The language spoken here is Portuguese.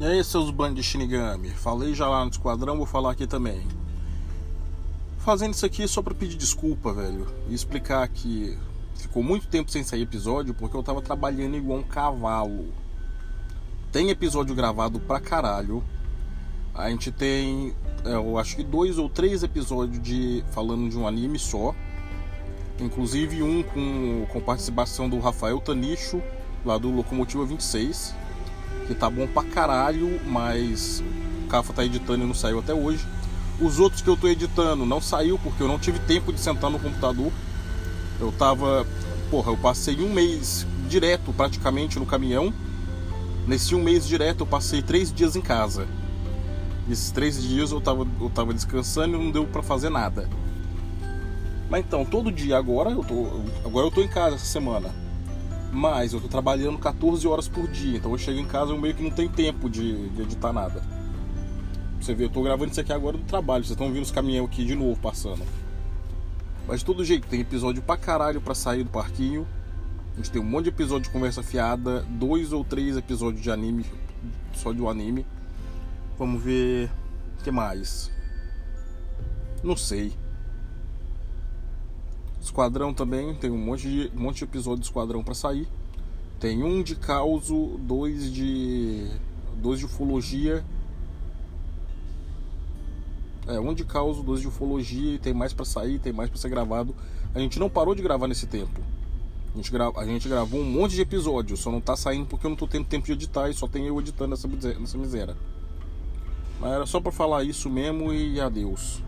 E aí, seus bandos de Shinigami? Falei já lá no esquadrão, vou falar aqui também. Fazendo isso aqui só pra pedir desculpa, velho. E explicar que ficou muito tempo sem sair episódio porque eu tava trabalhando igual um cavalo. Tem episódio gravado pra caralho. A gente tem, é, eu acho que dois ou três episódios de falando de um anime só. Inclusive um com, com participação do Rafael Tanicho, lá do Locomotiva 26 que tá bom pra caralho, mas o Cafa tá editando e não saiu até hoje. Os outros que eu tô editando não saiu porque eu não tive tempo de sentar no computador. Eu tava. Porra, eu passei um mês direto praticamente no caminhão. Nesse um mês direto eu passei três dias em casa. Esses três dias eu tava, eu tava descansando e não deu para fazer nada. Mas então, todo dia agora eu tô. Agora eu tô em casa essa semana mas eu tô trabalhando 14 horas por dia, então eu chego em casa e meio que não tenho tempo de, de editar nada. Você vê, eu tô gravando isso aqui agora do trabalho, vocês estão vendo os caminhões aqui de novo passando. Mas de todo jeito, tem episódio pra caralho pra sair do parquinho. A gente tem um monte de episódio de conversa fiada, dois ou três episódios de anime, só de um anime. Vamos ver. O que mais? Não sei. Esquadrão também, tem um monte de, um monte de episódio de Esquadrão para sair. Tem um de causo, dois de. dois de ufologia. É, um de causo, dois de ufologia e tem mais para sair, tem mais para ser gravado. A gente não parou de gravar nesse tempo. A gente, a gente gravou um monte de episódios, só não tá saindo porque eu não tô tendo tempo de editar e só tem eu editando essa, essa miséria. Mas era só para falar isso mesmo e adeus.